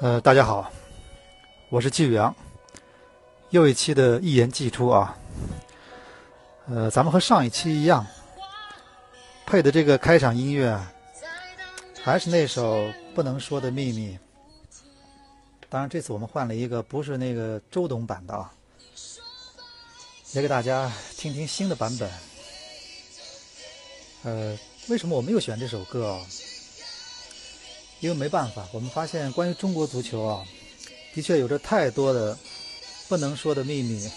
呃，大家好，我是季宇阳，又一期的一言既出啊。呃，咱们和上一期一样，配的这个开场音乐还是那首《不能说的秘密》。当然，这次我们换了一个，不是那个周董版的啊，也给大家听听新的版本。呃，为什么我们又选这首歌啊？因为没办法，我们发现关于中国足球啊，的确有着太多的不能说的秘密。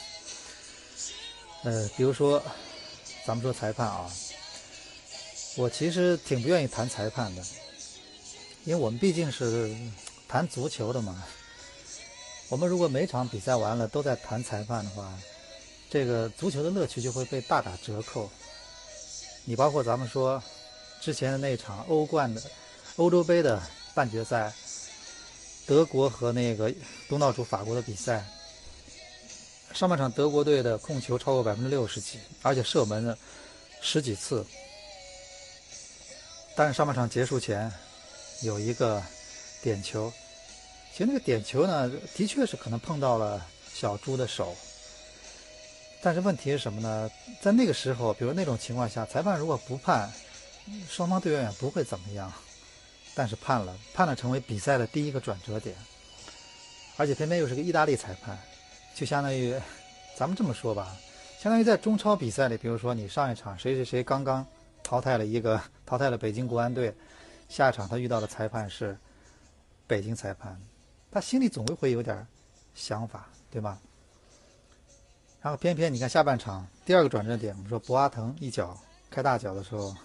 呃，比如说，咱们说裁判啊，我其实挺不愿意谈裁判的，因为我们毕竟是谈足球的嘛。我们如果每场比赛完了都在谈裁判的话，这个足球的乐趣就会被大打折扣。你包括咱们说之前的那场欧冠的欧洲杯的半决赛，德国和那个东道主法国的比赛，上半场德国队的控球超过百分之六十几，而且射门了十几次，但是上半场结束前有一个点球，其实那个点球呢，的确是可能碰到了小猪的手。但是问题是什么呢？在那个时候，比如那种情况下，裁判如果不判，双方队员也不会怎么样。但是判了，判了成为比赛的第一个转折点，而且偏偏又是个意大利裁判，就相当于，咱们这么说吧，相当于在中超比赛里，比如说你上一场谁谁谁刚刚淘汰了一个 淘汰了北京国安队，下一场他遇到的裁判是北京裁判，他心里总会会有点想法，对吧？然后偏偏你看下半场第二个转折点，我们说博阿滕一脚开大脚的时候，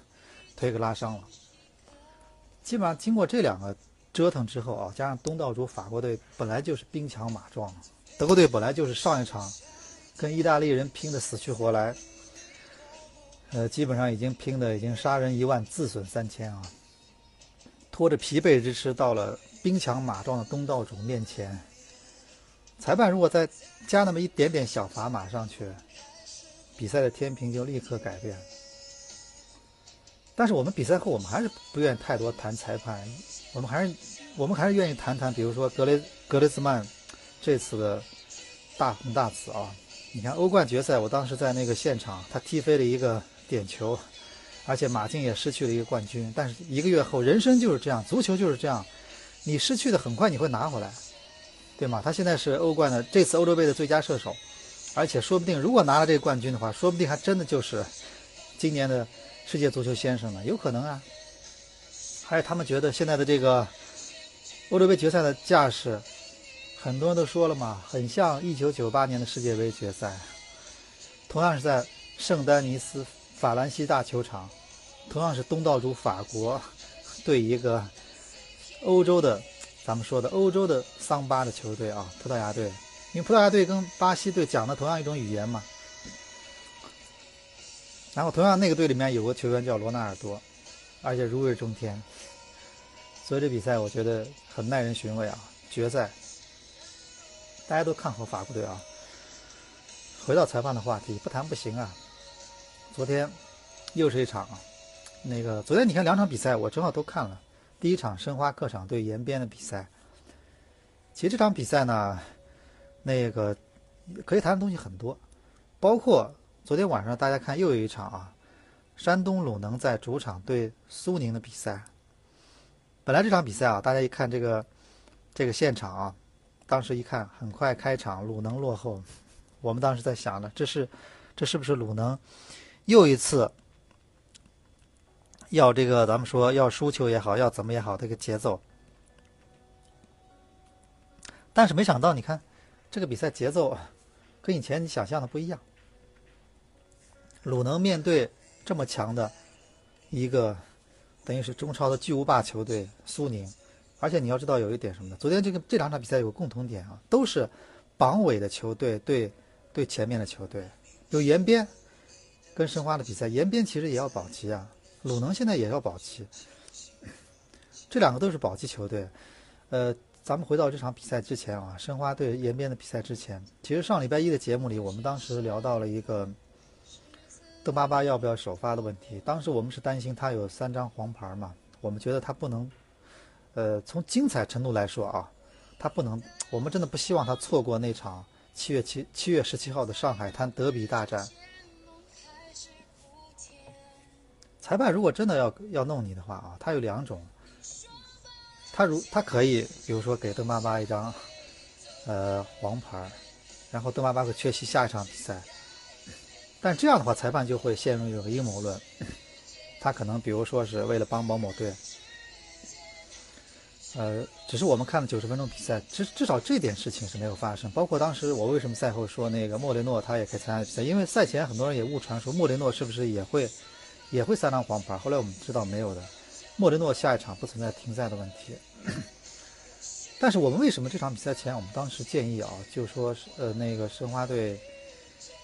腿给拉伤了。基本上经过这两个折腾之后啊，加上东道主法国队本来就是兵强马壮，德国队本来就是上一场跟意大利人拼的死去活来，呃，基本上已经拼的已经杀人一万自损三千啊，拖着疲惫之师到了兵强马壮的东道主面前，裁判如果再加那么一点点小砝码上去，比赛的天平就立刻改变。但是我们比赛后，我们还是不愿意太多谈裁判，我们还是我们还是愿意谈谈，比如说格雷格雷兹曼这次的大红大紫啊！你看欧冠决赛，我当时在那个现场，他踢飞了一个点球，而且马竞也失去了一个冠军。但是一个月后，人生就是这样，足球就是这样，你失去的很快你会拿回来，对吗？他现在是欧冠的这次欧洲杯的最佳射手，而且说不定如果拿了这个冠军的话，说不定还真的就是今年的。世界足球先生呢？有可能啊，还有他们觉得现在的这个欧洲杯决赛的架势，很多人都说了嘛，很像一九九八年的世界杯决赛，同样是在圣丹尼斯法兰西大球场，同样是东道主法国 对一个欧洲的，咱们说的欧洲的桑巴的球队啊，葡萄牙队，因为葡萄牙队跟巴西队讲的同样一种语言嘛。然后同样那个队里面有个球员叫罗纳尔多，而且如日中天，所以这比赛我觉得很耐人寻味啊。决赛，大家都看好法国队啊。回到裁判的话题，不谈不行啊。昨天又是一场啊，那个昨天你看两场比赛，我正好都看了。第一场申花客场对延边的比赛，其实这场比赛呢，那个可以谈的东西很多，包括。昨天晚上大家看又有一场啊，山东鲁能在主场对苏宁的比赛。本来这场比赛啊，大家一看这个这个现场啊，当时一看很快开场，鲁能落后。我们当时在想呢，这是这是不是鲁能又一次要这个咱们说要输球也好，要怎么也好，这个节奏。但是没想到，你看这个比赛节奏跟以前你想象的不一样。鲁能面对这么强的一个，等于是中超的巨无霸球队苏宁，而且你要知道有一点什么呢？昨天这个这两场比赛有个共同点啊，都是榜尾的球队对对前面的球队，有延边跟申花的比赛，延边其实也要保级啊，鲁能现在也要保级，这两个都是保级球队，呃，咱们回到这场比赛之前啊，申花对延边的比赛之前，其实上礼拜一的节目里，我们当时聊到了一个邓巴巴要不要首发的问题。当时我们是担心他有三张黄牌嘛，我们觉得他不能，呃，从精彩程度来说啊，他不能，我们真的不希望他错过那场七月七七月十七号的上海滩德比大战。裁判如果真的要要弄你的话啊，他有两种。他如他可以，比如说给邓巴巴一张，呃黄牌，然后邓巴巴会缺席下一场比赛。但这样的话，裁判就会陷入一个阴谋论。他可能比如说是为了帮某某队，呃，只是我们看了九十分钟比赛，至至少这点事情是没有发生。包括当时我为什么赛后说那个莫雷诺他也可以参加比赛，因为赛前很多人也误传说莫雷诺是不是也会也会三张黄牌，后来我们知道没有的。莫雷诺下一场不存在停赛的问题，但是我们为什么这场比赛前，我们当时建议啊，就说是呃那个申花队，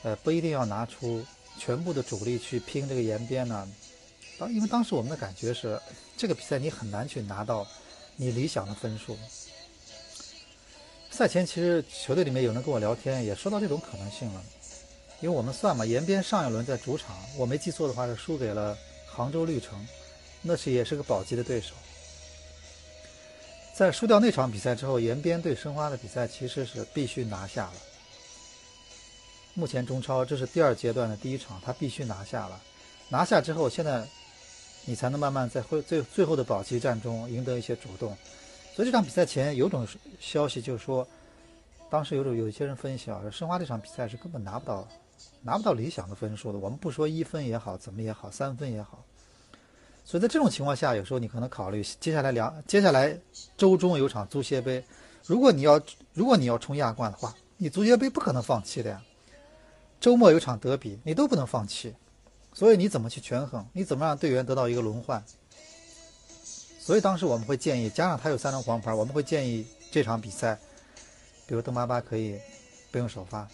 呃不一定要拿出全部的主力去拼这个延边呢？当因为当时我们的感觉是，这个比赛你很难去拿到你理想的分数。赛前其实球队里面有人跟我聊天，也说到这种可能性了，因为我们算嘛，延边上一轮在主场，我没记错的话是输给了杭州绿城。那是也是个保级的对手，在输掉那场比赛之后，延边对申花的比赛其实是必须拿下了。目前中超这是第二阶段的第一场，他必须拿下了。拿下之后，现在你才能慢慢在会最最后的保级战中赢得一些主动。所以这场比赛前有种消息就是说，当时有种有一些人分析啊，申花这场比赛是根本拿不到拿不到理想的分数的。我们不说一分也好，怎么也好，三分也好。所以在这种情况下，有时候你可能考虑接下来两接下来周中有场足协杯，如果你要如果你要冲亚冠的话，你足协杯不可能放弃的呀。周末有场德比，你都不能放弃。所以你怎么去权衡？你怎么让队员得到一个轮换？所以当时我们会建议，加上他有三张黄牌，我们会建议这场比赛，比如邓巴巴可以不用首发。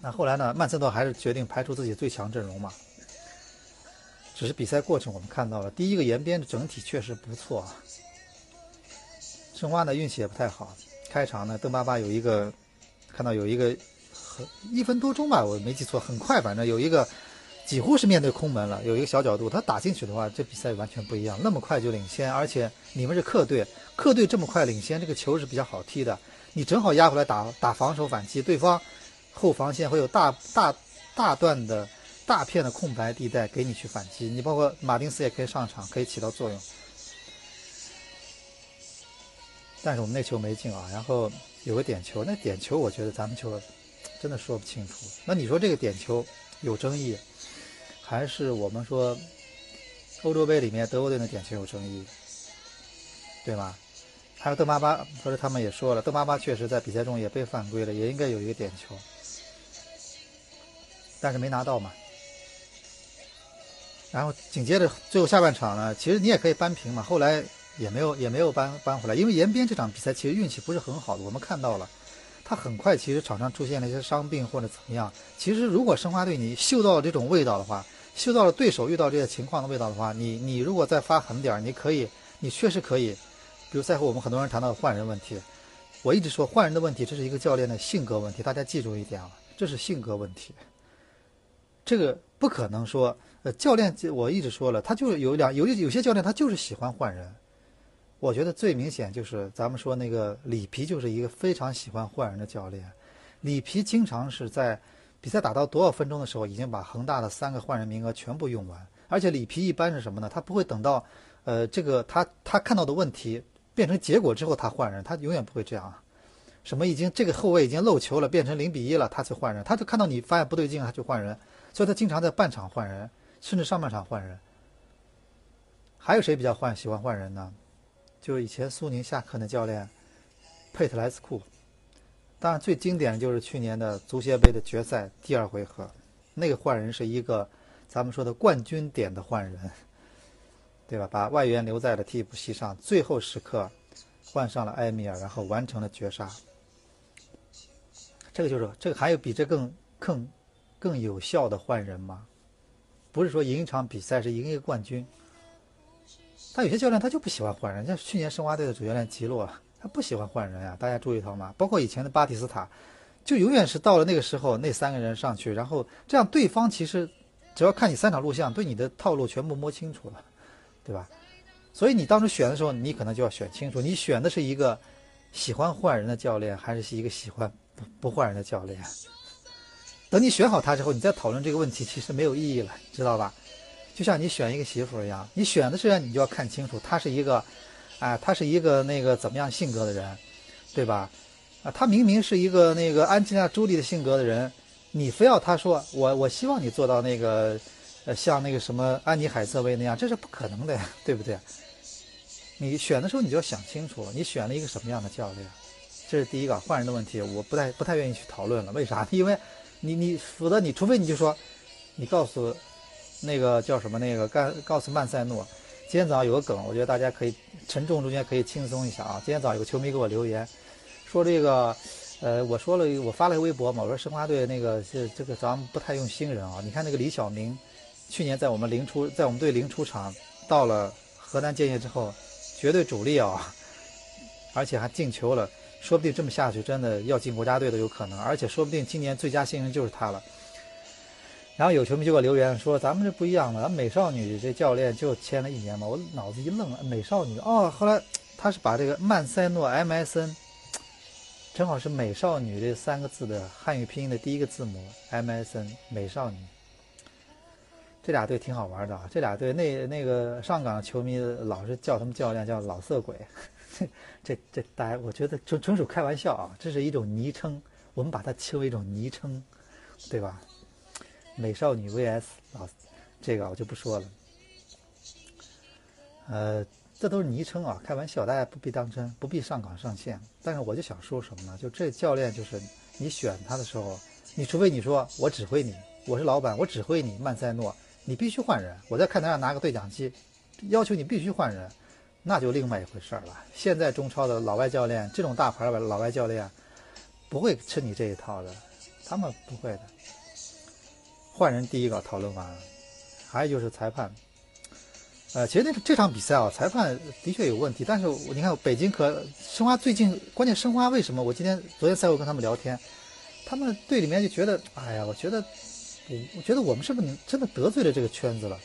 那后来呢？曼森多还是决定排除自己最强阵容嘛。只是比赛过程我们看到了，第一个延边的整体确实不错。申花呢运气也不太好，开场呢邓巴巴有一个，看到有一个，一分多钟吧，我没记错，很快反正有一个，几乎是面对空门了，有一个小角度，他打进去的话，这比赛完全不一样，那么快就领先，而且你们是客队，客队这么快领先，这个球是比较好踢的，你正好压回来打打防守反击，对方后防线会有大大大段的。大片的空白地带给你去反击，你包括马丁斯也可以上场，可以起到作用。但是我们那球没进啊，然后有个点球，那点球我觉得咱们球真的说不清楚。那你说这个点球有争议，还是我们说欧洲杯里面德国队的点球有争议，对吧？还有邓巴巴，或者他们也说了，邓巴巴确实在比赛中也被犯规了，也应该有一个点球，但是没拿到嘛。然后紧接着最后下半场呢，其实你也可以扳平嘛，后来也没有也没有扳扳回来，因为延边这场比赛其实运气不是很好的，我们看到了，他很快其实场上出现了一些伤病或者怎么样。其实如果申花队你嗅到了这种味道的话，嗅到了对手遇到这些情况的味道的话，你你如果再发狠点，你可以，你确实可以，比如赛后我们很多人谈到换人问题，我一直说换人的问题，这是一个教练的性格问题，大家记住一点啊，这是性格问题，这个不可能说。呃，教练，我一直说了，他就是有两有有些教练，他就是喜欢换人。我觉得最明显就是咱们说那个里皮，就是一个非常喜欢换人的教练。里皮经常是在比赛打到多少分钟的时候，已经把恒大的三个换人名额全部用完。而且里皮一般是什么呢？他不会等到，呃，这个他他看到的问题变成结果之后他换人，他永远不会这样。什么已经这个后卫已经漏球了，变成零比一了，他才换人。他就看到你发现不对劲，他就换人。所以他经常在半场换人。甚至上半场换人，还有谁比较换喜欢换人呢？就是以前苏宁下课那教练佩特莱斯库。当然，最经典的就是去年的足协杯的决赛第二回合，那个换人是一个咱们说的冠军点的换人，对吧？把外援留在了替补席上，最后时刻换上了埃米尔，然后完成了绝杀。这个就是这个，还有比这更更更有效的换人吗？不是说赢一场比赛是赢一个冠军，他有些教练他就不喜欢换人，像去年申花队的主教练吉洛，他不喜欢换人呀。大家注意到吗？包括以前的巴蒂斯塔，就永远是到了那个时候，那三个人上去，然后这样对方其实只要看你三场录像，对你的套路全部摸清楚了，对吧？所以你当时选的时候，你可能就要选清楚，你选的是一个喜欢换人的教练，还是一个喜欢不不换人的教练？等你选好他之后，你再讨论这个问题，其实没有意义了，知道吧？就像你选一个媳妇一样，你选的时候你就要看清楚，他是一个，哎，他是一个那个怎么样性格的人，对吧？啊，他明明是一个那个安吉拉·朱莉的性格的人，你非要他说我我希望你做到那个，呃，像那个什么安妮·海瑟薇那样，这是不可能的呀，对不对？你选的时候你就要想清楚，你选了一个什么样的教练，这是第一个换人的问题，我不太不太愿意去讨论了，为啥？因为。你你否则你除非你就说，你告诉那个叫什么那个告告诉曼塞诺，今天早上有个梗，我觉得大家可以沉重中间可以轻松一下啊。今天早上有个球迷给我留言，说这个，呃，我说了我发了个微博嘛，我说申花队那个是这个咱们不太用新人啊。你看那个李晓明，去年在我们零出在我们队零出场，到了河南建业之后，绝对主力啊，而且还进球了。说不定这么下去，真的要进国家队都有可能，而且说不定今年最佳新人就是他了。然后有球迷就给我留言说：“咱们这不一样了，美少女这教练就签了一年嘛。”我脑子一愣，美少女哦，后来他是把这个曼塞诺 MSN，正好是美少女这三个字的汉语拼音的第一个字母 MSN 美少女。这俩队挺好玩的啊，这俩队那那个上港球迷老是叫他们教练叫老色鬼。这这大家，我觉得纯纯属开玩笑啊！这是一种昵称，我们把它称为一种昵称，对吧？美少女 VS 老，这个我就不说了。呃，这都是昵称啊，开玩笑，大家不必当真，不必上纲上线。但是我就想说什么呢？就这教练，就是你选他的时候，你除非你说我指挥你，我是老板，我指挥你，曼塞诺，你必须换人。我在看台上拿个对讲机，要求你必须换人。那就另外一回事儿了。现在中超的老外教练，这种大牌的老外教练，不会吃你这一套的，他们不会的。换人第一个讨论完，还有就是裁判。呃，其实那这场比赛啊，裁判的确有问题。但是你看北京和申花最近，关键申花为什么？我今天昨天赛后跟他们聊天，他们队里面就觉得，哎呀，我觉得，我我觉得我们是不是真的得罪了这个圈子了？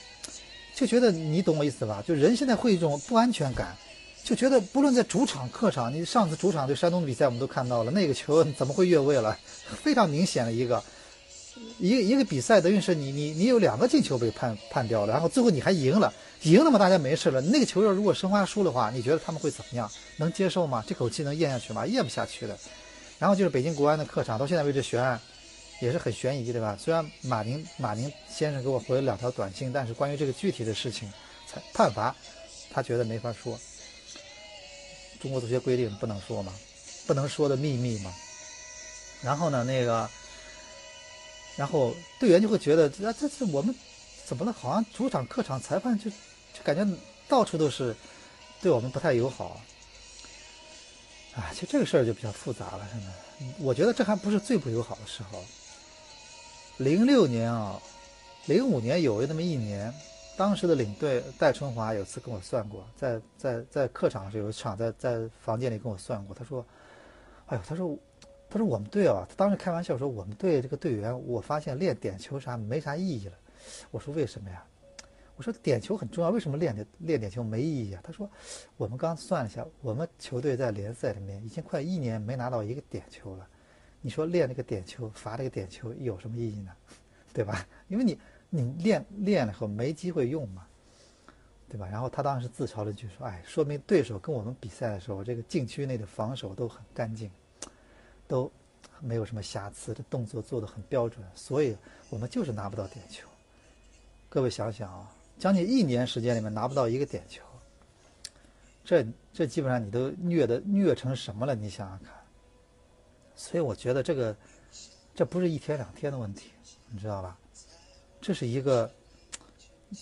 就觉得你懂我意思吧？就人现在会一种不安全感，就觉得不论在主场、客场，你上次主场对山东的比赛我们都看到了，那个球怎么会越位了？非常明显的一个，一个一个比赛等于是你你你有两个进球被判判掉了，然后最后你还赢了，赢了嘛大家没事了。那个球要如果申花输的话，你觉得他们会怎么样？能接受吗？这口气能咽下去吗？咽不下去的。然后就是北京国安的客场，到现在为止悬案。也是很悬疑，对吧？虽然马宁马宁先生给我回了两条短信，但是关于这个具体的事情，判判罚，他觉得没法说。中国足协规定不能说嘛，不能说的秘密嘛。然后呢，那个，然后队员就会觉得，啊，这次我们怎么了？好像主场、客场裁判就就感觉到处都是对我们不太友好。啊，其实这个事儿就比较复杂了，真的。我觉得这还不是最不友好的时候。零六年啊，零五年有那么一年，当时的领队戴春华有次跟我算过，在在在客场是有一场，在在房间里跟我算过。他说：“哎呦，他说，他说我们队啊，他当时开玩笑说我们队这个队员，我发现练点球啥没啥意义了。”我说：“为什么呀？”我说：“点球很重要，为什么练点练点球没意义啊？”他说：“我们刚算了一下，我们球队在联赛里面已经快一年没拿到一个点球了。”你说练那个点球，罚那个点球有什么意义呢？对吧？因为你你练练了以后没机会用嘛，对吧？然后他当时自嘲了一句说：“哎，说明对手跟我们比赛的时候，这个禁区内的防守都很干净，都没有什么瑕疵，这动作做的很标准，所以我们就是拿不到点球。”各位想想啊，将近一年时间里面拿不到一个点球，这这基本上你都虐的虐成什么了？你想想看。所以我觉得这个，这不是一天两天的问题，你知道吧？这是一个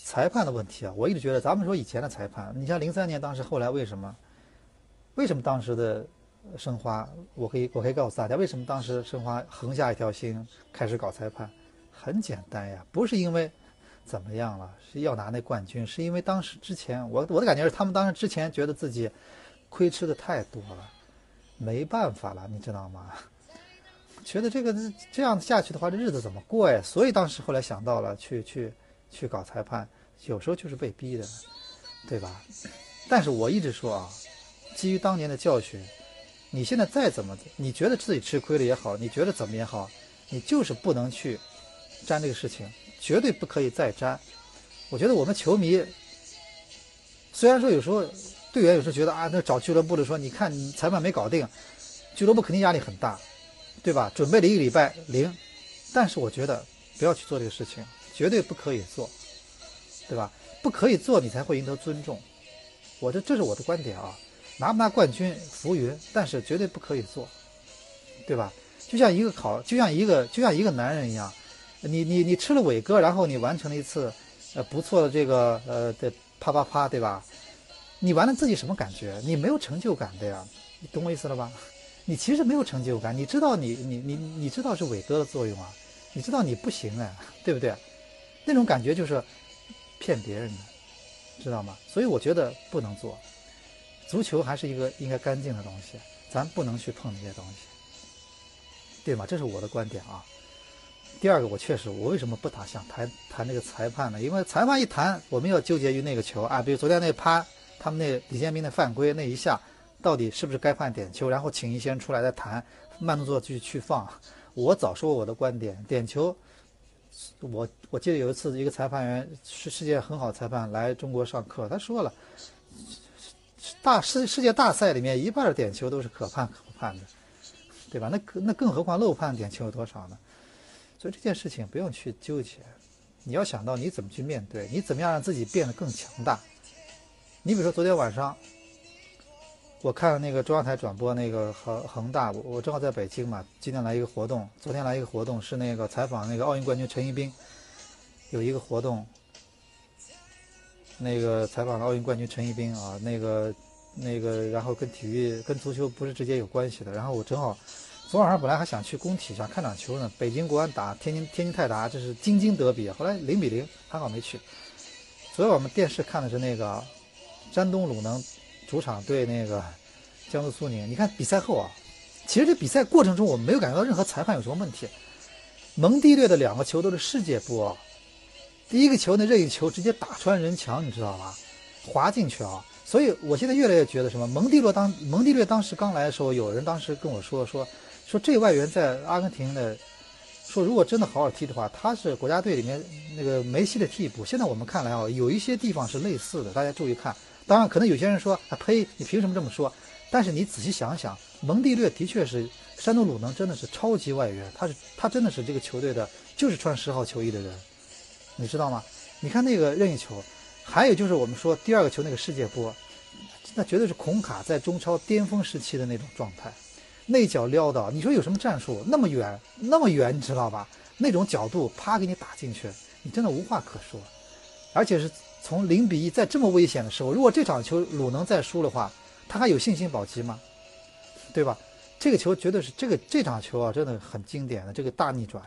裁判的问题啊！我一直觉得，咱们说以前的裁判，你像零三年当时，后来为什么？为什么当时的申花？我可以我可以告诉大家，为什么当时申花横下一条心开始搞裁判？很简单呀，不是因为怎么样了，是要拿那冠军，是因为当时之前，我我的感觉是他们当时之前觉得自己亏吃的太多了。没办法了，你知道吗？觉得这个这样下去的话，这日子怎么过呀？所以当时后来想到了去去去搞裁判，有时候就是被逼的，对吧？但是我一直说啊，基于当年的教训，你现在再怎么，你觉得自己吃亏了也好，你觉得怎么也好，你就是不能去沾这个事情，绝对不可以再沾。我觉得我们球迷虽然说有时候队员有时候觉得啊，那找俱乐部的说，你看裁判没搞定，俱乐部肯定压力很大。对吧？准备了一个礼拜零，但是我觉得不要去做这个事情，绝对不可以做，对吧？不可以做，你才会赢得尊重。我这这是我的观点啊，拿不拿冠军浮云，但是绝对不可以做，对吧？就像一个考，就像一个就像一个男人一样，你你你吃了伟哥，然后你完成了一次呃不错的这个呃的啪啪啪，对吧？你完了自己什么感觉？你没有成就感的呀，你懂我意思了吧？你其实没有成就感，你知道你你你你知道是伟哥的作用啊，你知道你不行哎，对不对？那种感觉就是骗别人的，知道吗？所以我觉得不能做，足球还是一个应该干净的东西，咱不能去碰那些东西，对吗？这是我的观点啊。第二个，我确实，我为什么不打想谈谈那个裁判呢？因为裁判一谈，我们要纠结于那个球啊，比如昨天那趴，他们那李建斌的犯规那一下。到底是不是该判点球？然后请一些人出来再谈，慢动作去去放。我早说过我的观点，点球，我我记得有一次一个裁判员是世界很好裁判来中国上课，他说了，大世世界大赛里面一半的点球都是可判可不判的，对吧？那那更何况漏判点球有多少呢？所以这件事情不用去纠结，你要想到你怎么去面对，你怎么样让自己变得更强大。你比如说昨天晚上。我看那个中央台转播那个恒恒大，我我正好在北京嘛，今天来一个活动，昨天来一个活动是那个采访那个奥运冠军陈一冰，有一个活动，那个采访奥运冠军陈一冰啊，那个那个然后跟体育跟足球不是直接有关系的，然后我正好昨晚上本来还想去工体想看场球呢，北京国安打天津天津泰达，这是京津德比，后来零比零，还好没去。昨天我们电视看的是那个山东鲁能。主场对那个江苏苏宁，你看比赛后啊，其实这比赛过程中我没有感觉到任何裁判有什么问题。蒙蒂略的两个球都是世界波，第一个球那任意球直接打穿人墙，你知道吧？滑进去啊！所以我现在越来越觉得什么？蒙蒂洛当蒙蒂略当时刚来的时候，有人当时跟我说说说这外援在阿根廷的，说如果真的好好踢的话，他是国家队里面那个梅西的替补。现在我们看来啊，有一些地方是类似的，大家注意看。当然，可能有些人说啊，呸，你凭什么这么说？但是你仔细想想，蒙蒂略的确是山东鲁能，真的是超级外援，他是他真的是这个球队的，就是穿十号球衣的人，你知道吗？你看那个任意球，还有就是我们说第二个球那个世界波，那绝对是孔卡在中超巅峰时期的那种状态，内脚撩到，你说有什么战术？那么远，那么远，你知道吧？那种角度，啪给你打进去，你真的无话可说，而且是。从零比一，在这么危险的时候，如果这场球鲁能再输的话，他还有信心保级吗？对吧？这个球绝对是这个这场球啊，真的很经典的这个大逆转，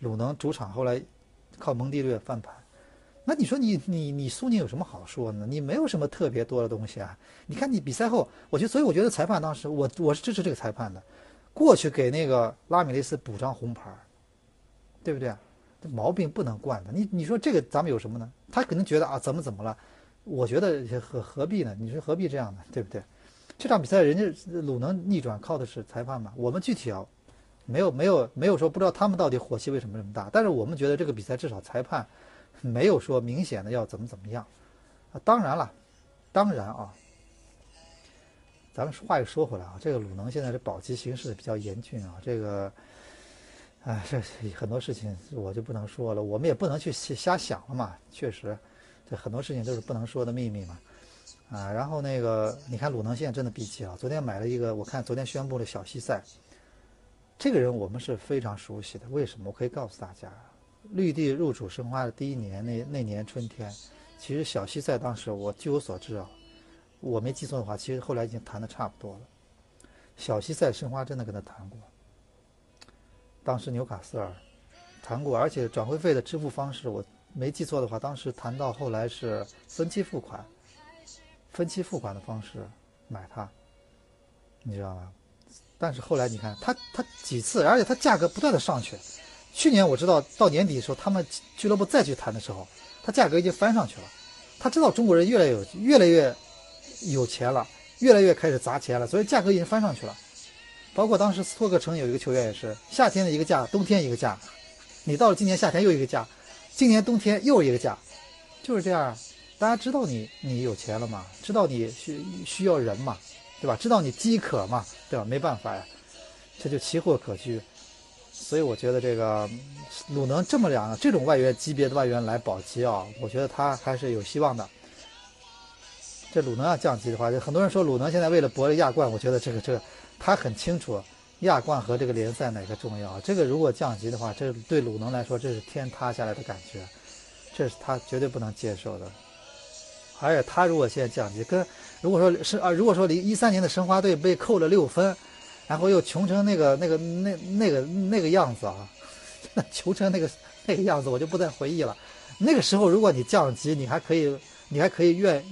鲁能主场后来靠蒙蒂略翻盘。那你说你你你苏宁有什么好说呢？你没有什么特别多的东西啊。你看你比赛后，我觉得，所以我觉得裁判当时我我是支持这个裁判的，过去给那个拉米雷斯补张红牌，对不对？这毛病不能惯的，你你说这个咱们有什么呢？他肯定觉得啊，怎么怎么了？我觉得何何必呢？你说何必这样呢？对不对？这场比赛人家鲁能逆转靠的是裁判嘛？我们具体啊，没有没有没有说不知道他们到底火气为什么这么大，但是我们觉得这个比赛至少裁判没有说明显的要怎么怎么样啊。当然了，当然啊，咱们话又说回来啊，这个鲁能现在的保级形势比较严峻啊，这个。哎，这很多事情我就不能说了，我们也不能去瞎想了嘛。确实，这很多事情都是不能说的秘密嘛。啊，然后那个，你看鲁能现在真的闭气了。昨天买了一个，我看昨天宣布了小西塞，这个人我们是非常熟悉的。为什么？我可以告诉大家，绿地入主申花的第一年，那那年春天，其实小西塞当时我据我所知啊，我没记错的话，其实后来已经谈的差不多了。小西塞申花真的跟他谈过。当时纽卡斯尔谈过，而且转会费的支付方式，我没记错的话，当时谈到后来是分期付款，分期付款的方式买它，你知道吗？但是后来你看他他几次，而且他价格不断的上去。去年我知道到年底的时候，他们俱乐部再去谈的时候，他价格已经翻上去了。他知道中国人越来越越来越有钱了，越来越开始砸钱了，所以价格已经翻上去了。包括当时斯托克城有一个球员也是，夏天的一个价，冬天一个价。你到了今年夏天又一个价，今年冬天又一个价，就是这样。大家知道你你有钱了嘛？知道你需需要人嘛？对吧？知道你饥渴嘛？对吧？没办法呀，这就奇货可居。所以我觉得这个鲁能这么两这种外援级别的外援来保级啊，我觉得他还是有希望的。这鲁能要降级的话，就很多人说鲁能现在为了博这亚冠，我觉得这个这个他很清楚亚冠和这个联赛哪个重要。这个如果降级的话，这对鲁能来说这是天塌下来的感觉，这是他绝对不能接受的。而且他如果现在降级，跟如果说是啊，如果说离一三年的申花队被扣了六分，然后又穷成那个那个那那个那个样子啊，那 穷成那个那个样子，我就不再回忆了。那个时候如果你降级，你还可以你还可以怨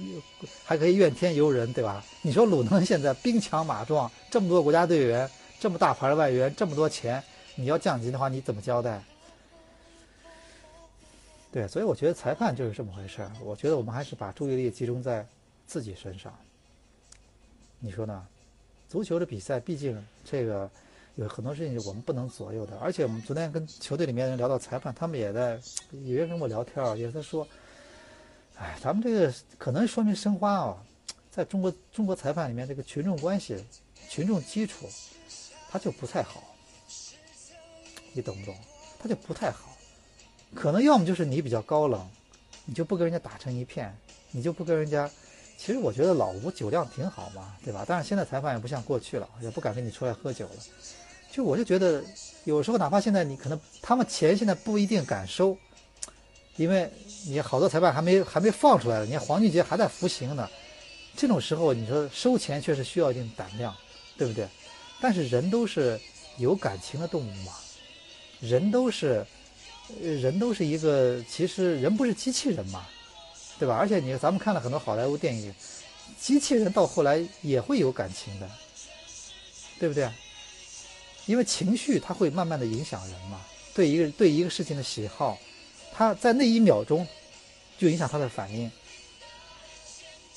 还可以怨天尤人，对吧？你说鲁能现在兵强马壮，这么多国家队员，这么大牌的外援，这么多钱，你要降级的话，你怎么交代？对，所以我觉得裁判就是这么回事儿。我觉得我们还是把注意力集中在自己身上。你说呢？足球的比赛，毕竟这个有很多事情我们不能左右的。而且我们昨天跟球队里面人聊到裁判，他们也在有人跟我聊天儿，也在说：“哎，咱们这个可能说明申花啊，在中国中国裁判里面，这个群众关系、群众基础，他就不太好。你懂不懂？他就不太好。”可能要么就是你比较高冷，你就不跟人家打成一片，你就不跟人家。其实我觉得老吴酒量挺好嘛，对吧？但是现在裁判也不像过去了，也不敢跟你出来喝酒了。就我就觉得，有时候哪怕现在你可能他们钱现在不一定敢收，因为你好多裁判还没还没放出来呢，你看黄俊杰还在服刑呢。这种时候你说收钱确实需要一定胆量，对不对？但是人都是有感情的动物嘛，人都是。人都是一个，其实人不是机器人嘛，对吧？而且你咱们看了很多好莱坞电影，机器人到后来也会有感情的，对不对？因为情绪它会慢慢的影响人嘛，对一个对一个事情的喜好，他在那一秒钟就影响他的反应，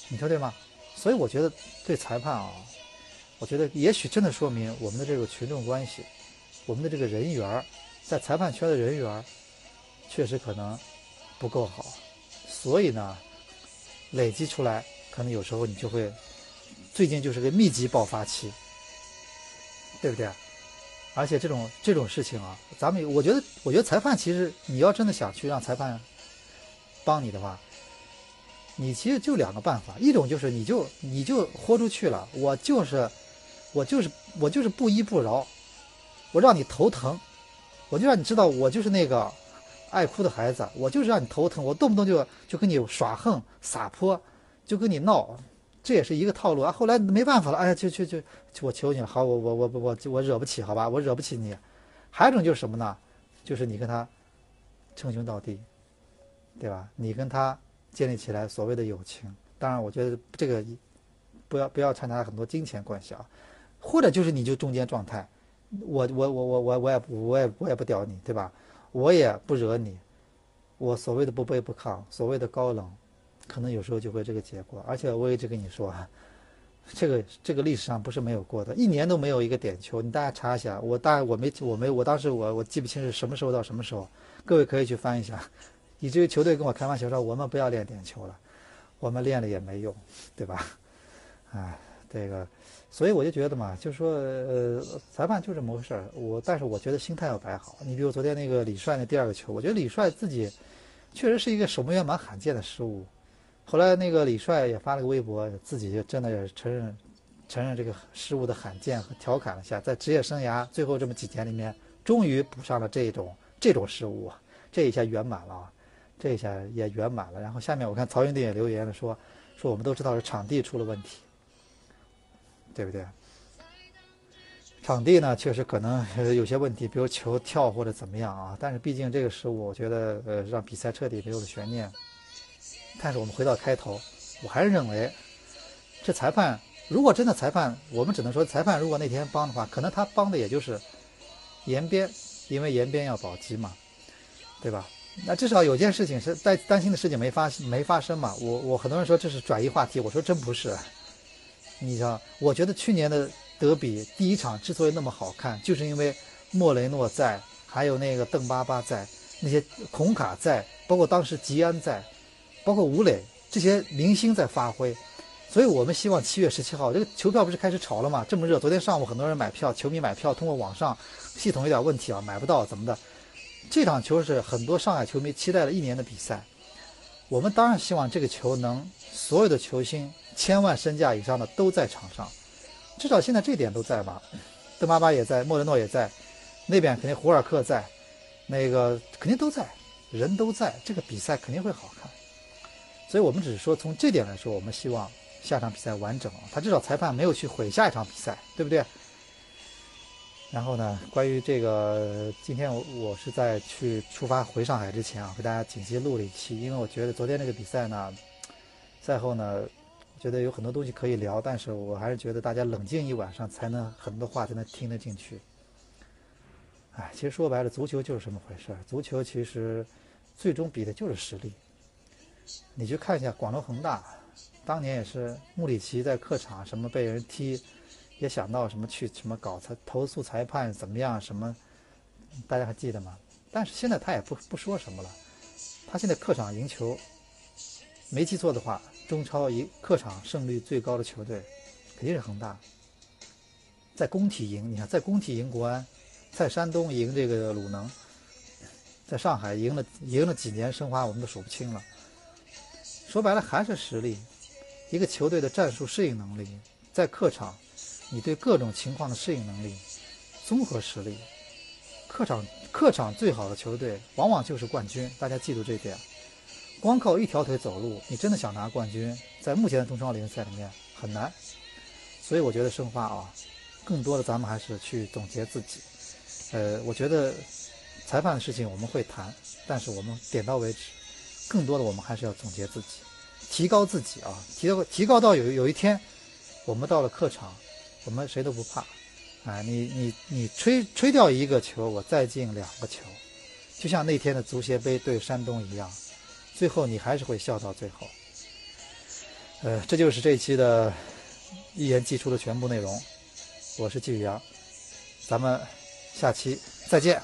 你说对吗？所以我觉得对裁判啊，我觉得也许真的说明我们的这个群众关系，我们的这个人缘。在裁判圈的人缘确实可能不够好，所以呢，累积出来，可能有时候你就会，最近就是个密集爆发期，对不对？而且这种这种事情啊，咱们我觉得，我觉得裁判其实你要真的想去让裁判帮你的话，你其实就两个办法，一种就是你就你就豁出去了，我就是我就是我就是不依不饶，我让你头疼。我就让你知道，我就是那个爱哭的孩子，我就是让你头疼，我动不动就就跟你耍横撒泼，就跟你闹，这也是一个套路啊。后来没办法了，哎呀，就就就我求你了，好，我我我我我惹不起，好吧，我惹不起你。还有一种就是什么呢？就是你跟他称兄道弟，对吧？你跟他建立起来所谓的友情。当然，我觉得这个不要不要掺杂很多金钱关系啊，或者就是你就中间状态。我我我我我我也不我也我也不屌你，对吧？我也不惹你，我所谓的不卑不亢，所谓的高冷，可能有时候就会这个结果。而且我一直跟你说啊，这个这个历史上不是没有过的，一年都没有一个点球。你大家查一下，我大我没我没我当时我我记不清是什么时候到什么时候，各位可以去翻一下。以至于球队跟我开玩笑说，我们不要练点球了，我们练了也没用，对吧？哎，这个。所以我就觉得嘛，就是说，呃，裁判就这么回事儿。我但是我觉得心态要摆好。你比如昨天那个李帅那第二个球，我觉得李帅自己确实是一个守门员蛮罕见的失误。后来那个李帅也发了个微博，自己就真的也承认承认这个失误的罕见和调侃了一下，在职业生涯最后这么几年里面，终于补上了这种这种失误，这一下圆满了，这一下也圆满了。然后下面我看曹云定也留言了，说说我们都知道是场地出了问题。对不对？场地呢，确实可能有些问题，比如球跳或者怎么样啊。但是毕竟这个失误，我觉得呃，让比赛彻底没有了悬念。但是我们回到开头，我还是认为，这裁判如果真的裁判，我们只能说裁判如果那天帮的话，可能他帮的也就是延边，因为延边要保级嘛，对吧？那至少有件事情是在担心的事情没发没发生嘛。我我很多人说这是转移话题，我说真不是。你知道，我觉得去年的德比第一场之所以那么好看，就是因为莫雷诺在，还有那个邓巴巴在，那些孔卡在，包括当时吉安在，包括吴磊这些明星在发挥。所以我们希望七月十七号这个球票不是开始炒了吗？这么热，昨天上午很多人买票，球迷买票通过网上系统有点问题啊，买不到怎么的？这场球是很多上海球迷期待了一年的比赛，我们当然希望这个球能所有的球星千万身价以上的都在场上，至少现在这点都在吧？邓巴巴也在，莫雷诺也在，那边肯定胡尔克在，那个肯定都在，人都在，这个比赛肯定会好看。所以我们只是说从这点来说，我们希望下场比赛完整，他至少裁判没有去毁下一场比赛，对不对？然后呢，关于这个，今天我我是在去出发回上海之前啊，给大家紧急录了一期，因为我觉得昨天那个比赛呢，赛后呢，觉得有很多东西可以聊，但是我还是觉得大家冷静一晚上，才能很多话才能听得进去。哎，其实说白了，足球就是这么回事儿，足球其实最终比的就是实力。你去看一下广州恒大，当年也是穆里奇在客场什么被人踢。也想到什么去什么搞裁投诉裁判怎么样什么，大家还记得吗？但是现在他也不不说什么了，他现在客场赢球，没记错的话，中超一客场胜率最高的球队肯定是恒大。在工体赢，你看在工体赢国安，在山东赢这个鲁能，在上海赢了赢了几年申花，我们都数不清了。说白了还是实力，一个球队的战术适应能力，在客场。你对各种情况的适应能力、综合实力，客场客场最好的球队往往就是冠军。大家记住这点。光靠一条腿走路，你真的想拿冠军，在目前的中超联赛里面很难。所以我觉得申花啊，更多的咱们还是去总结自己。呃，我觉得裁判的事情我们会谈，但是我们点到为止。更多的我们还是要总结自己，提高自己啊，提高提高到有有一天，我们到了客场。我们谁都不怕，啊，你你你吹吹掉一个球，我再进两个球，就像那天的足协杯对山东一样，最后你还是会笑到最后。呃，这就是这一期的一言既出的全部内容。我是季宇阳，咱们下期再见。